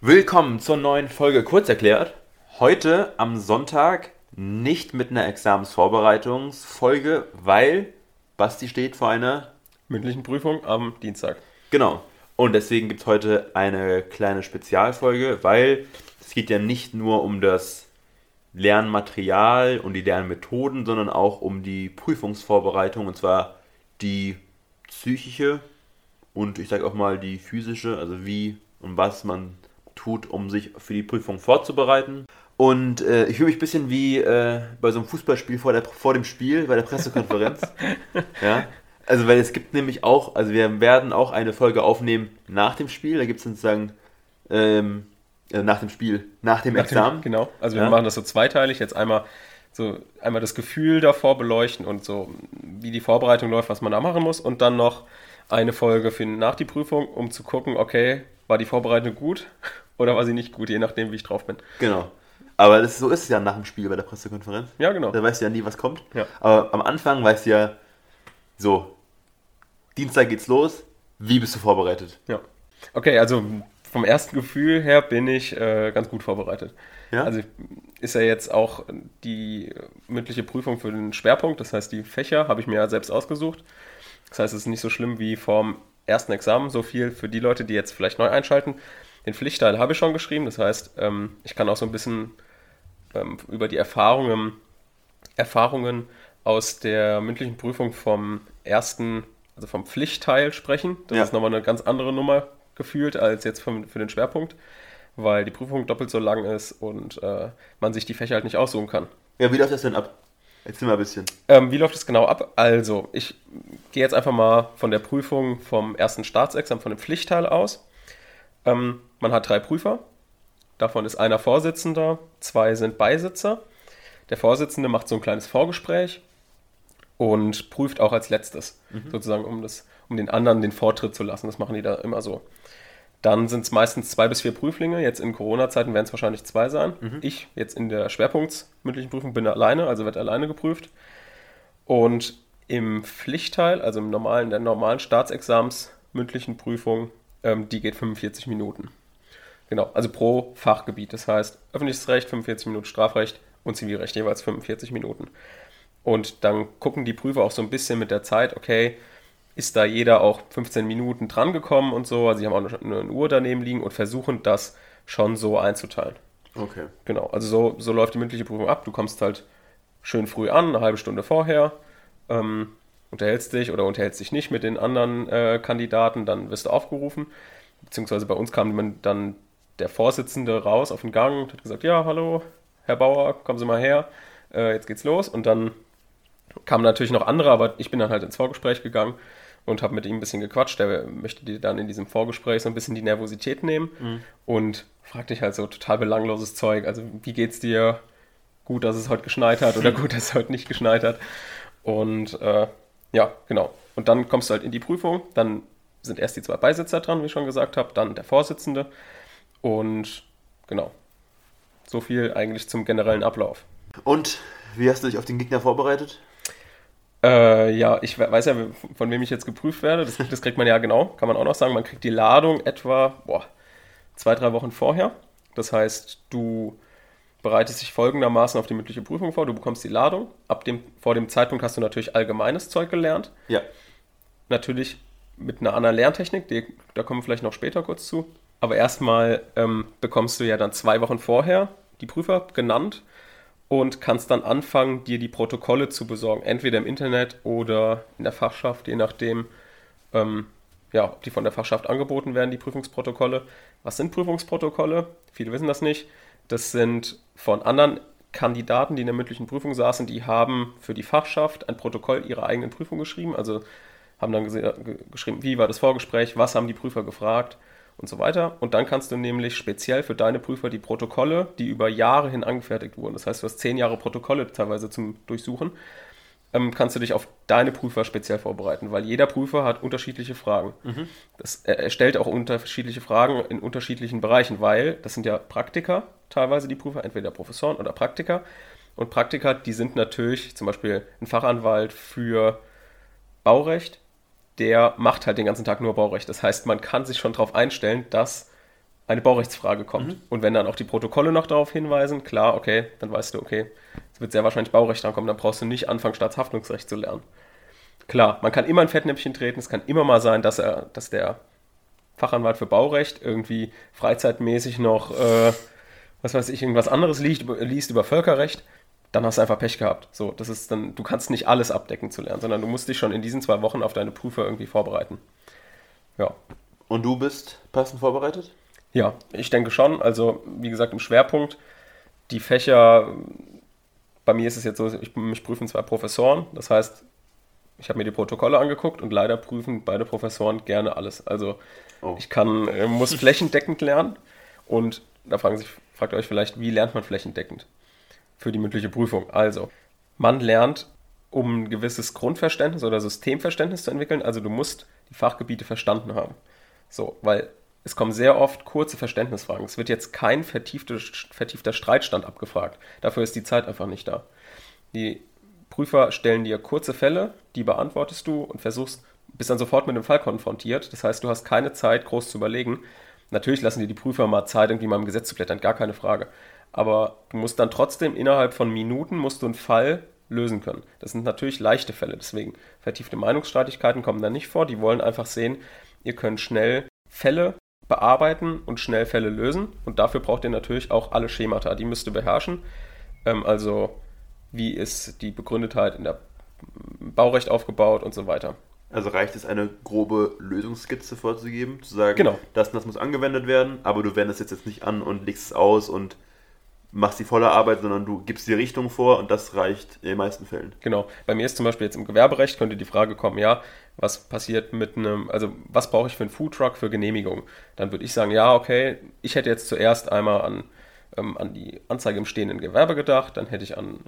Willkommen zur neuen Folge Kurz erklärt. Heute am Sonntag nicht mit einer Examensvorbereitungsfolge, weil Basti steht vor einer. Mündlichen Prüfung am Dienstag. Genau. Und deswegen gibt es heute eine kleine Spezialfolge, weil es geht ja nicht nur um das Lernmaterial und die Lernmethoden, sondern auch um die Prüfungsvorbereitung und zwar die psychische und ich sage auch mal die physische, also wie und was man tut, um sich für die Prüfung vorzubereiten. Und äh, ich fühle mich ein bisschen wie äh, bei so einem Fußballspiel vor, der, vor dem Spiel, bei der Pressekonferenz. ja. Also, weil es gibt nämlich auch, also wir werden auch eine Folge aufnehmen nach dem Spiel. Da gibt es sozusagen ähm, äh, nach dem Spiel, nach dem nach Examen. Dem, genau. Also wir ja. machen das so zweiteilig. Jetzt einmal so einmal das Gefühl davor beleuchten und so, wie die Vorbereitung läuft, was man da machen muss. Und dann noch eine Folge für nach die Prüfung, um zu gucken, okay, war die Vorbereitung gut oder war sie nicht gut, je nachdem, wie ich drauf bin. Genau. Aber das, so ist es ja nach dem Spiel bei der Pressekonferenz. Ja, genau. Da weißt du ja nie, was kommt. Ja. Aber am Anfang weißt du ja, so, Dienstag geht's los, wie bist du vorbereitet? Ja. Okay, also vom ersten Gefühl her bin ich äh, ganz gut vorbereitet. Ja? Also ist ja jetzt auch die mündliche Prüfung für den Schwerpunkt, das heißt die Fächer habe ich mir ja selbst ausgesucht. Das heißt, es ist nicht so schlimm wie vorm ersten Examen, so viel für die Leute, die jetzt vielleicht neu einschalten. Den Pflichtteil habe ich schon geschrieben, das heißt, ähm, ich kann auch so ein bisschen ähm, über die Erfahrungen, Erfahrungen aus der mündlichen Prüfung vom ersten, also vom Pflichtteil sprechen. Das ja. ist nochmal eine ganz andere Nummer gefühlt als jetzt für, für den Schwerpunkt, weil die Prüfung doppelt so lang ist und äh, man sich die Fächer halt nicht aussuchen kann. Ja, wie läuft das denn ab? Erzähl mal ein bisschen. Ähm, wie läuft es genau ab? Also, ich gehe jetzt einfach mal von der Prüfung vom ersten Staatsexamen, von dem Pflichtteil aus. Ähm, man hat drei Prüfer. Davon ist einer Vorsitzender, zwei sind Beisitzer. Der Vorsitzende macht so ein kleines Vorgespräch und prüft auch als letztes, mhm. sozusagen, um, das, um den anderen den Vortritt zu lassen. Das machen die da immer so. Dann sind es meistens zwei bis vier Prüflinge. Jetzt in Corona-Zeiten werden es wahrscheinlich zwei sein. Mhm. Ich jetzt in der schwerpunktsmündlichen Prüfung bin alleine, also wird alleine geprüft. Und im Pflichtteil, also im normalen, der normalen Staatsexams mündlichen Prüfung, ähm, die geht 45 Minuten. Genau, also pro Fachgebiet. Das heißt, öffentliches Recht 45 Minuten, Strafrecht und Zivilrecht jeweils 45 Minuten. Und dann gucken die Prüfer auch so ein bisschen mit der Zeit, okay, ist da jeder auch 15 Minuten drangekommen und so. Also sie haben auch eine, eine Uhr daneben liegen und versuchen das schon so einzuteilen. Okay. Genau, also so, so läuft die mündliche Prüfung ab. Du kommst halt schön früh an, eine halbe Stunde vorher, ähm, unterhältst dich oder unterhältst dich nicht mit den anderen äh, Kandidaten, dann wirst du aufgerufen. Beziehungsweise bei uns kam dann der Vorsitzende raus auf den Gang und hat gesagt, ja, hallo, Herr Bauer, kommen Sie mal her, äh, jetzt geht's los. Und dann kamen natürlich noch andere, aber ich bin dann halt ins Vorgespräch gegangen und habe mit ihm ein bisschen gequatscht. Der möchte dir dann in diesem Vorgespräch so ein bisschen die Nervosität nehmen mhm. und fragt dich halt so total belangloses Zeug. Also, wie geht's dir? Gut, dass es heute geschneit hat oder gut, dass es heute nicht geschneit hat. Und äh, ja, genau. Und dann kommst du halt in die Prüfung. Dann sind erst die zwei Beisitzer dran, wie ich schon gesagt habe, dann der Vorsitzende. Und genau. So viel eigentlich zum generellen Ablauf. Und wie hast du dich auf den Gegner vorbereitet? Äh, ja, ich weiß ja, von wem ich jetzt geprüft werde. Das, das, kriegt man ja genau, kann man auch noch sagen. Man kriegt die Ladung etwa boah, zwei, drei Wochen vorher. Das heißt, du bereitest dich folgendermaßen auf die mündliche Prüfung vor. Du bekommst die Ladung. Ab dem, vor dem Zeitpunkt hast du natürlich allgemeines Zeug gelernt. Ja. Natürlich mit einer anderen Lerntechnik, die, da kommen wir vielleicht noch später kurz zu. Aber erstmal ähm, bekommst du ja dann zwei Wochen vorher die Prüfer genannt und kannst dann anfangen, dir die Protokolle zu besorgen, entweder im Internet oder in der Fachschaft, je nachdem, ähm, ja, ob die von der Fachschaft angeboten werden, die Prüfungsprotokolle. Was sind Prüfungsprotokolle? Viele wissen das nicht. Das sind von anderen Kandidaten, die in der mündlichen Prüfung saßen, die haben für die Fachschaft ein Protokoll ihrer eigenen Prüfung geschrieben, also haben dann geschrieben, wie war das Vorgespräch, was haben die Prüfer gefragt und so weiter. Und dann kannst du nämlich speziell für deine Prüfer die Protokolle, die über Jahre hin angefertigt wurden, das heißt, du hast zehn Jahre Protokolle teilweise zum Durchsuchen, ähm, kannst du dich auf deine Prüfer speziell vorbereiten, weil jeder Prüfer hat unterschiedliche Fragen. Mhm. Das, er stellt auch unterschiedliche Fragen in unterschiedlichen Bereichen, weil das sind ja Praktiker, teilweise die Prüfer, entweder Professoren oder Praktiker. Und Praktiker, die sind natürlich zum Beispiel ein Fachanwalt für Baurecht, der macht halt den ganzen Tag nur Baurecht. Das heißt, man kann sich schon darauf einstellen, dass eine Baurechtsfrage kommt. Mhm. Und wenn dann auch die Protokolle noch darauf hinweisen, klar, okay, dann weißt du, okay, es wird sehr wahrscheinlich Baurecht ankommen, dann brauchst du nicht anfangen, Staatshaftungsrecht zu lernen. Klar, man kann immer ein Fettnäpfchen treten, es kann immer mal sein, dass er, dass der Fachanwalt für Baurecht irgendwie freizeitmäßig noch, äh, was weiß ich, irgendwas anderes liest, liest über Völkerrecht, dann hast du einfach Pech gehabt. So, das ist dann, du kannst nicht alles abdecken zu lernen, sondern du musst dich schon in diesen zwei Wochen auf deine Prüfer irgendwie vorbereiten. Ja. Und du bist passend vorbereitet? Ja, ich denke schon. Also, wie gesagt, im Schwerpunkt, die Fächer, bei mir ist es jetzt so, ich, mich prüfen zwei Professoren. Das heißt, ich habe mir die Protokolle angeguckt und leider prüfen beide Professoren gerne alles. Also, oh. ich kann, äh, muss flächendeckend lernen. Und da fragen sich, fragt euch vielleicht, wie lernt man flächendeckend für die mündliche Prüfung? Also, man lernt, um ein gewisses Grundverständnis oder Systemverständnis zu entwickeln. Also, du musst die Fachgebiete verstanden haben. So, weil es kommen sehr oft kurze Verständnisfragen. Es wird jetzt kein vertiefter, vertiefter Streitstand abgefragt. Dafür ist die Zeit einfach nicht da. Die Prüfer stellen dir kurze Fälle, die beantwortest du und versuchst, bist dann sofort mit dem Fall konfrontiert. Das heißt, du hast keine Zeit, groß zu überlegen. Natürlich lassen dir die Prüfer mal Zeit, irgendwie mal im Gesetz zu blättern, gar keine Frage. Aber du musst dann trotzdem innerhalb von Minuten musst du einen Fall lösen können. Das sind natürlich leichte Fälle, deswegen vertiefte Meinungsstreitigkeiten kommen da nicht vor. Die wollen einfach sehen, ihr könnt schnell Fälle bearbeiten und schnell Fälle lösen. Und dafür braucht ihr natürlich auch alle Schemata. Die müsst ihr beherrschen. Ähm, also wie ist die Begründetheit in der Baurecht aufgebaut und so weiter. Also reicht es, eine grobe Lösungsskizze vorzugeben, zu sagen, genau. das und das muss angewendet werden, aber du wendest es jetzt nicht an und legst es aus und machst die volle Arbeit, sondern du gibst die Richtung vor und das reicht in den meisten Fällen. Genau. Bei mir ist zum Beispiel jetzt im Gewerberecht könnte die Frage kommen, ja, was passiert mit einem, also was brauche ich für einen Foodtruck für Genehmigung? Dann würde ich sagen, ja, okay, ich hätte jetzt zuerst einmal an, ähm, an die Anzeige im stehenden Gewerbe gedacht, dann hätte ich an,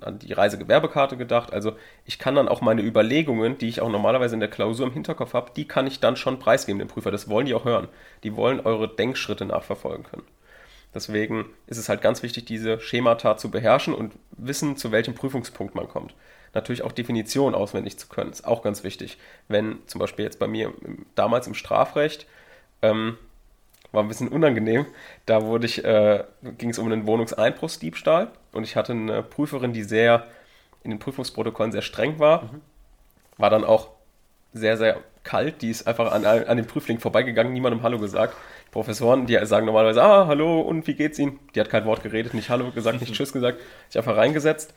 an die Reisegewerbekarte gedacht. Also ich kann dann auch meine Überlegungen, die ich auch normalerweise in der Klausur im Hinterkopf habe, die kann ich dann schon preisgeben, dem Prüfer. Das wollen die auch hören. Die wollen eure Denkschritte nachverfolgen können. Deswegen ist es halt ganz wichtig, diese Schemata zu beherrschen und wissen, zu welchem Prüfungspunkt man kommt. Natürlich auch Definitionen auswendig zu können, ist auch ganz wichtig. Wenn zum Beispiel jetzt bei mir damals im Strafrecht, ähm, war ein bisschen unangenehm, da wurde ich, äh, ging es um einen Wohnungseinbruchsdiebstahl und ich hatte eine Prüferin, die sehr in den Prüfungsprotokollen sehr streng war, mhm. war dann auch sehr, sehr kalt, die ist einfach an, an dem Prüfling vorbeigegangen, niemandem Hallo gesagt Professoren, die sagen normalerweise, ah, hallo und wie geht's Ihnen? Die hat kein Wort geredet, nicht Hallo gesagt, nicht Tschüss gesagt, sich einfach reingesetzt.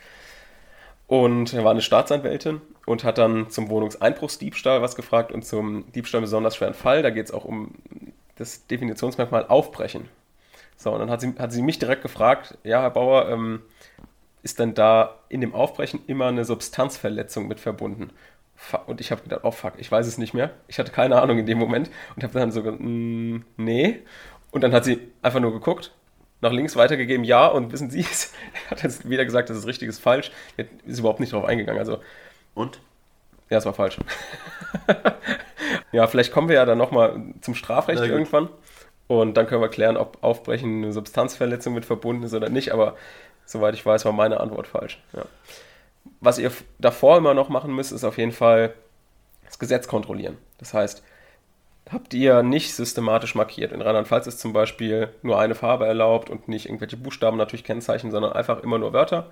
Und er war eine Staatsanwältin und hat dann zum Wohnungseinbruchsdiebstahl was gefragt und zum Diebstahl besonders schweren Fall. Da geht es auch um das Definitionsmerkmal Aufbrechen. So, und dann hat sie, hat sie mich direkt gefragt, ja, Herr Bauer, ähm, ist denn da in dem Aufbrechen immer eine Substanzverletzung mit verbunden? Und ich habe gedacht, oh fuck, ich weiß es nicht mehr. Ich hatte keine Ahnung in dem Moment und habe dann so mm, nee. Und dann hat sie einfach nur geguckt, nach links weitergegeben, ja. Und wissen Sie, es hat jetzt wieder gesagt, das ist richtig, ist falsch. Ist überhaupt nicht darauf eingegangen. Also, und? Ja, es war falsch. ja, vielleicht kommen wir ja dann nochmal zum Strafrecht irgendwann. Und dann können wir klären, ob Aufbrechen eine Substanzverletzung mit verbunden ist oder nicht. Aber soweit ich weiß, war meine Antwort falsch. Ja was ihr davor immer noch machen müsst, ist auf jeden Fall das Gesetz kontrollieren. Das heißt, habt ihr nicht systematisch markiert. In Rheinland-Pfalz ist zum Beispiel nur eine Farbe erlaubt und nicht irgendwelche Buchstaben natürlich Kennzeichen, sondern einfach immer nur Wörter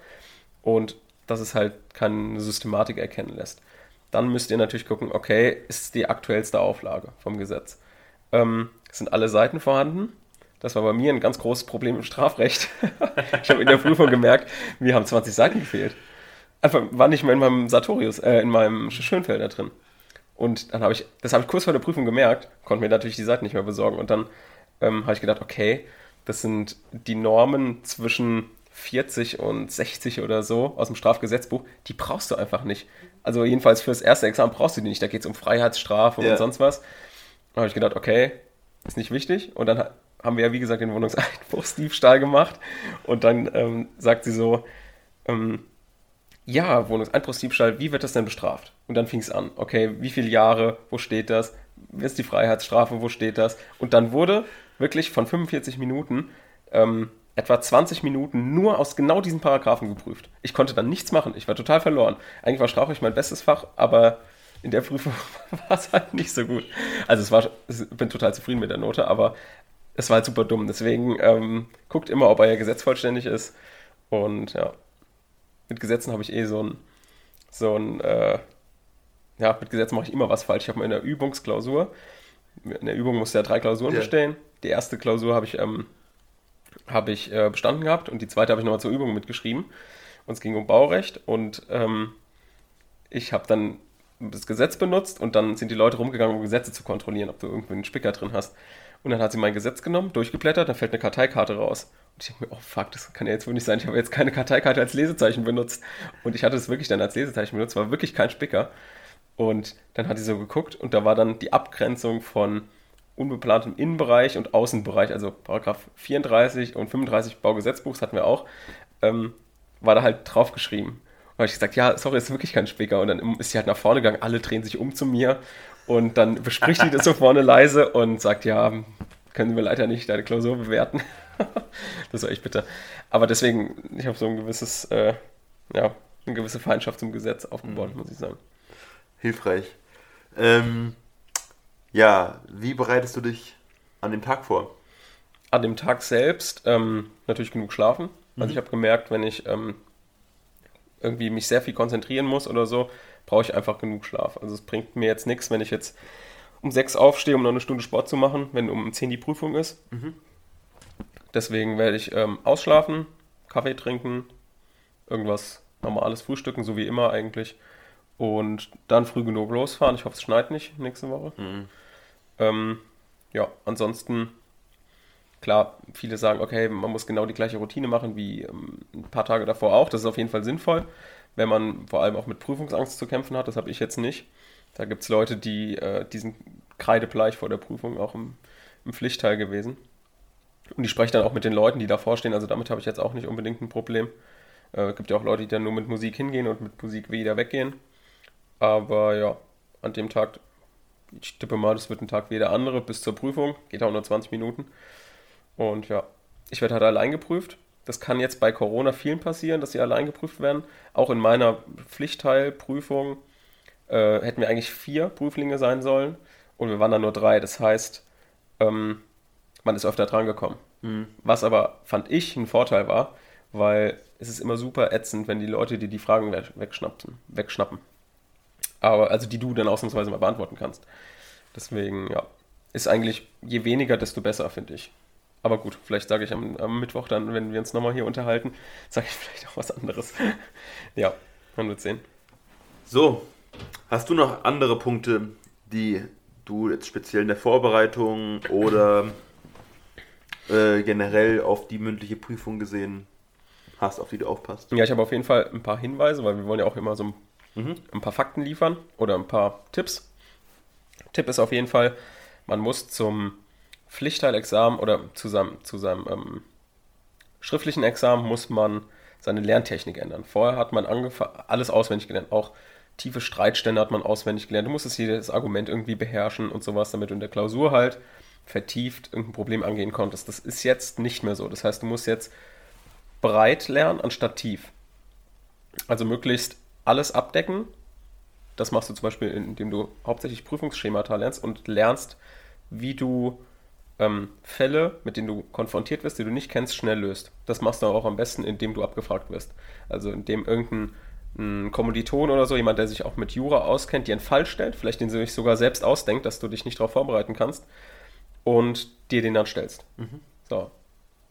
und dass es halt keine Systematik erkennen lässt. Dann müsst ihr natürlich gucken, okay, ist die aktuellste Auflage vom Gesetz. Ähm, sind alle Seiten vorhanden? Das war bei mir ein ganz großes Problem im Strafrecht. ich habe in der Prüfung gemerkt, mir haben 20 Seiten gefehlt einfach war nicht mehr in meinem Sartorius, äh, in meinem Schönfelder drin. Und dann habe ich, das habe ich kurz vor der Prüfung gemerkt, konnte mir natürlich die Seite nicht mehr besorgen. Und dann ähm, habe ich gedacht, okay, das sind die Normen zwischen 40 und 60 oder so aus dem Strafgesetzbuch, die brauchst du einfach nicht. Also jedenfalls fürs erste Examen brauchst du die nicht. Da geht es um Freiheitsstrafe ja. und sonst was. Dann habe ich gedacht, okay, ist nicht wichtig. Und dann haben wir ja, wie gesagt, den Wohnungseinbruchsdiebstahl gemacht. Und dann ähm, sagt sie so, ähm, ja, Wohnungseinbruchsdiebstahl, wie wird das denn bestraft? Und dann fing es an. Okay, wie viele Jahre, wo steht das? Ist die Freiheitsstrafe, wo steht das? Und dann wurde wirklich von 45 Minuten ähm, etwa 20 Minuten nur aus genau diesen Paragraphen geprüft. Ich konnte dann nichts machen. Ich war total verloren. Eigentlich war Strafrecht mein bestes Fach, aber in der Prüfung war es halt nicht so gut. Also es war, ich bin total zufrieden mit der Note, aber es war halt super dumm. Deswegen ähm, guckt immer, ob euer Gesetz vollständig ist. Und ja, mit Gesetzen habe ich eh so ein, so ein, äh, ja, mit Gesetzen mache ich immer was falsch. Ich habe mal in der Übungsklausur, in der Übung musste ja drei Klausuren Ja. bestehen. Die erste Klausur habe ich, ähm, habe ich äh, bestanden gehabt und die zweite habe ich nochmal zur Übung mitgeschrieben. Und es ging um Baurecht und ähm, ich habe dann das Gesetz benutzt und dann sind die Leute rumgegangen, um Gesetze zu kontrollieren, ob du irgendwie einen Spicker drin hast. Und dann hat sie mein Gesetz genommen, durchgeblättert, dann fällt eine Karteikarte raus. Und ich denke mir, oh fuck, das kann ja jetzt wohl nicht sein. Ich habe jetzt keine Karteikarte als Lesezeichen benutzt. Und ich hatte es wirklich dann als Lesezeichen benutzt, war wirklich kein Spicker. Und dann hat sie so geguckt und da war dann die Abgrenzung von unbeplantem Innenbereich und Außenbereich, also Paragraph 34 und 35 Baugesetzbuchs hatten wir auch, ähm, war da halt draufgeschrieben. Und habe ich gesagt, ja, sorry, ist wirklich kein Spicker. Und dann ist sie halt nach vorne gegangen, alle drehen sich um zu mir und dann bespricht die das so vorne leise und sagt, ja, können wir leider nicht deine Klausur bewerten. das war echt bitter. Aber deswegen, ich habe so ein gewisses, äh, ja, eine gewisse Feindschaft zum Gesetz aufgebaut, muss ich sagen. Hilfreich. Ähm, ja, wie bereitest du dich an dem Tag vor? An dem Tag selbst ähm, natürlich genug schlafen. Also ich habe gemerkt, wenn ich ähm, irgendwie mich sehr viel konzentrieren muss oder so, brauche ich einfach genug Schlaf. Also es bringt mir jetzt nichts, wenn ich jetzt um sechs aufstehe, um noch eine Stunde Sport zu machen, wenn um 10 die Prüfung ist. Deswegen werde ich ähm, ausschlafen, Kaffee trinken, irgendwas normales frühstücken, so wie immer eigentlich. Und dann früh genug losfahren. Ich hoffe, es schneit nicht nächste Woche. Ähm, ja, ansonsten, klar, viele sagen, okay, man muss genau die gleiche Routine machen wie ähm, ein paar Tage davor auch. Das ist auf jeden Fall sinnvoll, wenn man vor allem auch mit Prüfungsangst zu kämpfen hat. Das habe ich jetzt nicht. Da gibt es Leute, die, äh, die sind kreidebleich vor der Prüfung, auch im, im Pflichtteil gewesen. Und ich spreche dann auch mit den Leuten, die davor stehen. Also damit habe ich jetzt auch nicht unbedingt ein Problem. Äh, gibt ja auch Leute, die dann nur mit Musik hingehen und mit Musik wieder weggehen. Aber ja, an dem Tag, ich tippe mal, das wird ein Tag wie der andere bis zur Prüfung. Geht auch nur 20 Minuten. Und ja, ich werde halt allein geprüft. Das kann jetzt bei Corona vielen passieren, dass sie allein geprüft werden. Auch in meiner Pflichtteilprüfung äh, hätten wir eigentlich vier Prüflinge sein sollen. Und wir waren dann nur drei. Das heißt, ähm, man ist öfter dran gekommen. Was aber, fand ich, ein Vorteil war, weil es ist immer super ätzend, wenn die Leute dir die Fragen we- wegschnappen. wegschnappen. Aber, also die du dann ausnahmsweise mal beantworten kannst. Deswegen, ja, ist eigentlich je weniger, desto besser, finde ich. Aber gut, vielleicht sage ich am, am Mittwoch dann, wenn wir uns nochmal hier unterhalten, sage ich vielleicht auch was anderes. ja, man wird sehen. So, hast du noch andere Punkte, die du jetzt speziell in der Vorbereitung oder äh, generell auf die mündliche Prüfung gesehen hast, auf die du aufpasst? Ja, ich habe auf jeden Fall ein paar Hinweise, weil wir wollen ja auch immer so ein, Mhm. ein paar Fakten liefern oder ein paar Tipps. Tipp ist auf jeden Fall, man muss zum Pflichtteilexamen oder zu seinem, zu seinem ähm, schriftlichen Examen muss man seine Lerntechnik ändern. Vorher hat man alles auswendig gelernt, auch tiefe Streitstände hat man auswendig gelernt. Du musstest jedes Argument irgendwie beherrschen und sowas, damit du in der Klausur halt vertieft irgendein Problem angehen konntest. Das ist jetzt nicht mehr so. Das heißt, du musst jetzt breit lernen anstatt tief. Also möglichst alles abdecken. Das machst du zum Beispiel, indem du hauptsächlich Prüfungsschemata lernst und lernst, wie du ähm, Fälle, mit denen du konfrontiert wirst, die du nicht kennst, schnell löst. Das machst du auch am besten, indem du abgefragt wirst. Also indem irgendein ein Kommiliton oder so, jemand, der sich auch mit Jura auskennt, dir einen Fall stellt, vielleicht den du dich sogar selbst ausdenkt, dass du dich nicht darauf vorbereiten kannst und dir den dann stellst. So.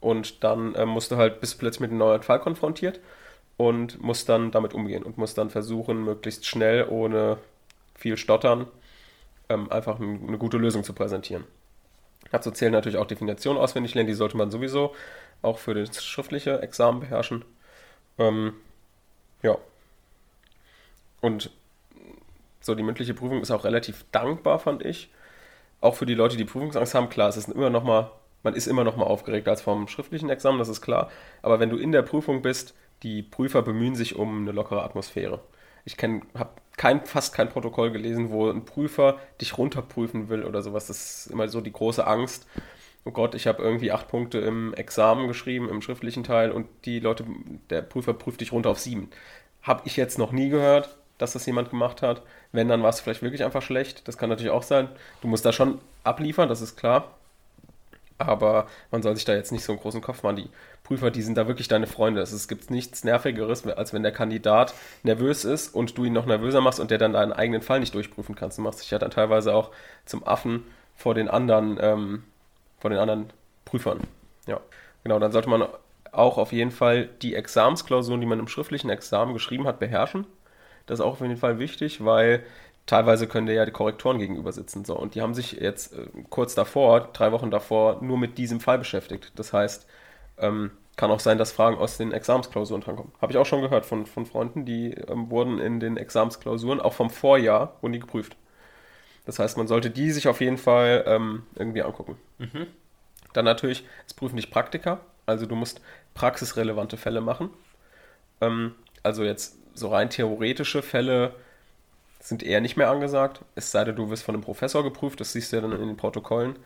Und dann ähm, musst du halt, bist plötzlich mit einem neuen Fall konfrontiert und musst dann damit umgehen und musst dann versuchen, möglichst schnell, ohne viel Stottern, ähm, einfach ein- eine gute Lösung zu präsentieren. Dazu zählen natürlich auch Definitionen auswendig lernen, die sollte man sowieso auch für das schriftliche Examen beherrschen. Ähm, ja. Und so die mündliche Prüfung ist auch relativ dankbar, fand ich. Auch für die Leute, die Prüfungsangst haben, klar, es ist immer noch mal, man ist immer noch mal aufgeregt als vom schriftlichen Examen, das ist klar. Aber wenn du in der Prüfung bist, die Prüfer bemühen sich um eine lockere Atmosphäre. Ich habe kein, fast kein Protokoll gelesen, wo ein Prüfer dich runterprüfen will oder sowas. Das ist immer so die große Angst. Oh Gott, ich habe irgendwie acht Punkte im Examen geschrieben, im schriftlichen Teil, und die Leute, der Prüfer prüft dich runter auf sieben. Habe ich jetzt noch nie gehört, dass das jemand gemacht hat. Wenn, dann war es vielleicht wirklich einfach schlecht. Das kann natürlich auch sein. Du musst da schon abliefern, das ist klar. Aber man soll sich da jetzt nicht so einen großen Kopf machen. Die Prüfer, die sind da wirklich deine Freunde. Es gibt nichts Nervigeres, als wenn der Kandidat nervös ist und du ihn noch nervöser machst und der dann deinen eigenen Fall nicht durchprüfen kannst. Du machst dich ja dann teilweise auch zum Affen vor den anderen, ähm, vor den anderen Prüfern. Ja, genau. Dann sollte man auch auf jeden Fall die Examensklausuren, die man im schriftlichen Examen geschrieben hat, beherrschen. Das ist auch auf jeden Fall wichtig, weil teilweise können dir ja die Korrektoren gegenüber sitzen. So, und die haben sich jetzt äh, kurz davor, drei Wochen davor, nur mit diesem Fall beschäftigt. Das heißt, ähm, kann auch sein, dass Fragen aus den Examensklausuren drankommen. Habe ich auch schon gehört von, von Freunden, die ähm, wurden in den Examensklausuren, auch vom Vorjahr, wurden die geprüft. Das heißt, man sollte die sich auf jeden Fall ähm, irgendwie angucken. Mhm. Dann natürlich, es prüfen dich Praktika. Also du musst praxisrelevante Fälle machen. Ähm, also jetzt so rein theoretische Fälle sind eher nicht mehr angesagt. Es sei denn, du wirst von einem Professor geprüft, das siehst du ja dann in den Protokollen.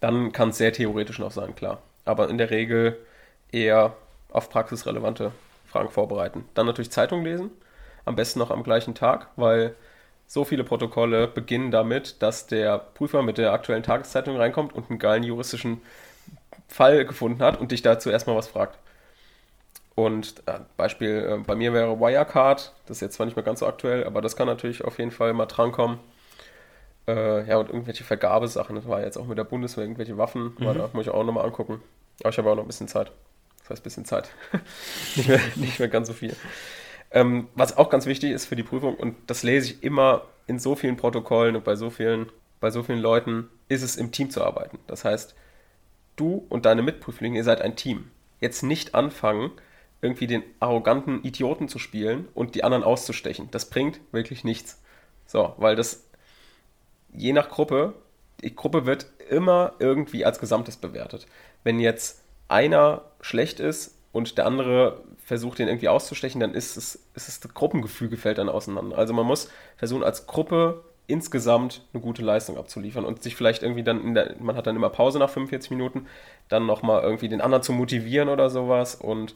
Dann kann es sehr theoretisch noch sein, klar. Aber in der Regel eher auf praxisrelevante Fragen vorbereiten. Dann natürlich Zeitung lesen, am besten noch am gleichen Tag, weil so viele Protokolle beginnen damit, dass der Prüfer mit der aktuellen Tageszeitung reinkommt und einen geilen juristischen Fall gefunden hat und dich dazu erstmal was fragt. Und äh, Beispiel äh, bei mir wäre Wirecard, das ist jetzt zwar nicht mehr ganz so aktuell, aber das kann natürlich auf jeden Fall mal drankommen. Äh, ja, und irgendwelche Vergabesachen, das war jetzt auch mit der Bundeswehr, irgendwelche Waffen, mhm. da muss ich auch nochmal angucken. Aber ich habe auch noch ein bisschen Zeit. Das heißt, ein bisschen Zeit. nicht, mehr, nicht mehr ganz so viel. Ähm, was auch ganz wichtig ist für die Prüfung, und das lese ich immer in so vielen Protokollen und bei so vielen, bei so vielen Leuten, ist es im Team zu arbeiten. Das heißt, du und deine Mitprüflinge, ihr seid ein Team. Jetzt nicht anfangen, irgendwie den arroganten Idioten zu spielen und die anderen auszustechen. Das bringt wirklich nichts. So, weil das je nach Gruppe, die Gruppe wird immer irgendwie als Gesamtes bewertet. Wenn jetzt einer schlecht ist und der andere versucht, den irgendwie auszustechen, dann ist es, ist es das Gruppengefüge fällt dann auseinander. Also man muss versuchen, als Gruppe insgesamt eine gute Leistung abzuliefern und sich vielleicht irgendwie dann, der, man hat dann immer Pause nach 45 Minuten, dann nochmal irgendwie den anderen zu motivieren oder sowas und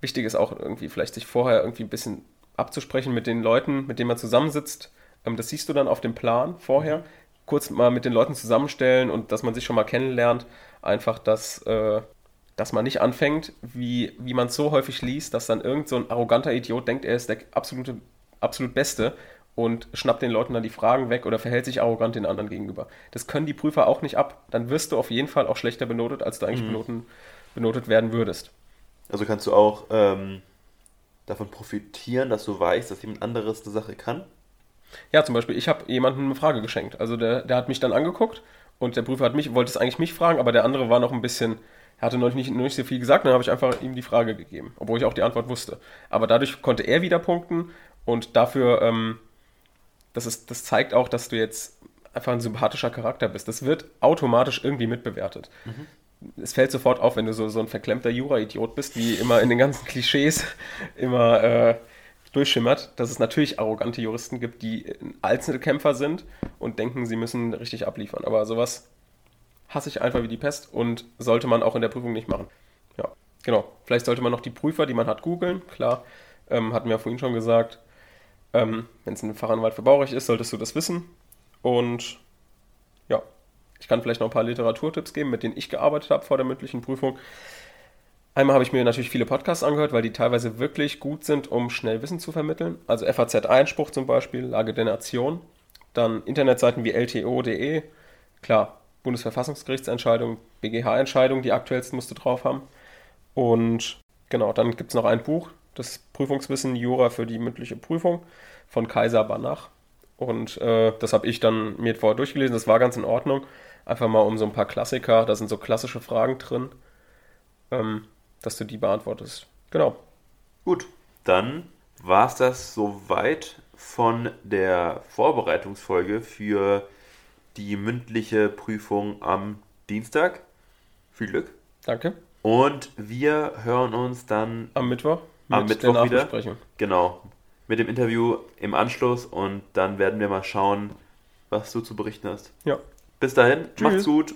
wichtig ist auch irgendwie vielleicht sich vorher irgendwie ein bisschen abzusprechen mit den Leuten, mit denen man zusammensitzt. Ähm, das siehst du dann auf dem Plan vorher. Kurz mal mit den Leuten zusammenstellen und dass man sich schon mal kennenlernt. Einfach, dass, äh, dass man nicht anfängt, wie, wie man es so häufig liest, dass dann irgend so ein arroganter Idiot denkt, er ist der absolute, absolut Beste und schnappt den Leuten dann die Fragen weg oder verhält sich arrogant den anderen gegenüber. Das können die Prüfer auch nicht ab. Dann wirst du auf jeden Fall auch schlechter benotet, als du eigentlich mhm. benoten, benotet werden würdest. Also kannst du auch ähm, davon profitieren, dass du weißt, dass jemand anderes eine Sache kann? Ja, zum Beispiel, ich habe jemandem eine Frage geschenkt. Also der, der hat mich dann angeguckt und der Prüfer hat mich, wollte es eigentlich mich fragen, aber der andere war noch ein bisschen, er hatte noch nicht, noch nicht so viel gesagt, dann habe ich einfach ihm die Frage gegeben, obwohl ich auch die Antwort wusste. Aber dadurch konnte er wieder punkten und dafür, ähm, das, ist, das zeigt auch, dass du jetzt einfach ein sympathischer Charakter bist. Das wird automatisch irgendwie mitbewertet. Mhm es fällt sofort auf, wenn du so, so ein verklemmter Jura-Idiot bist, wie immer in den ganzen Klischees immer äh, durchschimmert, dass es natürlich arrogante Juristen gibt, die Einzelkämpfer sind und denken, sie müssen richtig abliefern. Aber sowas hasse ich einfach wie die Pest und sollte man auch in der Prüfung nicht machen. Ja, genau. Vielleicht sollte man noch die Prüfer, die man hat, googeln. Klar, ähm, hatten wir ja vorhin schon gesagt. Ähm, Wenn es ein Fachanwalt für Baurecht ist, solltest du das wissen. Und ja, ich kann vielleicht noch ein paar Literaturtipps geben, mit denen ich gearbeitet habe vor der mündlichen Prüfung. Einmal habe ich mir natürlich viele Podcasts angehört, weil die teilweise wirklich gut sind, um schnell Wissen zu vermitteln. Also FAZ-Einspruch zum Beispiel, Lage der Nation. Dann Internetseiten wie lto.de. Klar, Bundesverfassungsgerichtsentscheidung, BGH-Entscheidung, die aktuellsten musst du drauf haben. Und genau, dann gibt es noch ein Buch, das Prüfungswissen Jura für die mündliche Prüfung von Kaiser Banach. Und äh, das habe ich dann mir vorher durchgelesen, das war ganz in Ordnung. Einfach mal um so ein paar Klassiker, da sind so klassische Fragen drin, ähm, dass du die beantwortest. Genau. Gut, dann war es das soweit von der Vorbereitungsfolge für die mündliche Prüfung am Dienstag. Viel Glück. Danke. Und wir hören uns dann am Mittwoch am Mittwoch wieder. Genau, mit dem Interview im Anschluss und dann werden wir mal schauen, was du zu berichten hast. Ja. Bis dahin, Tschüss. macht's gut.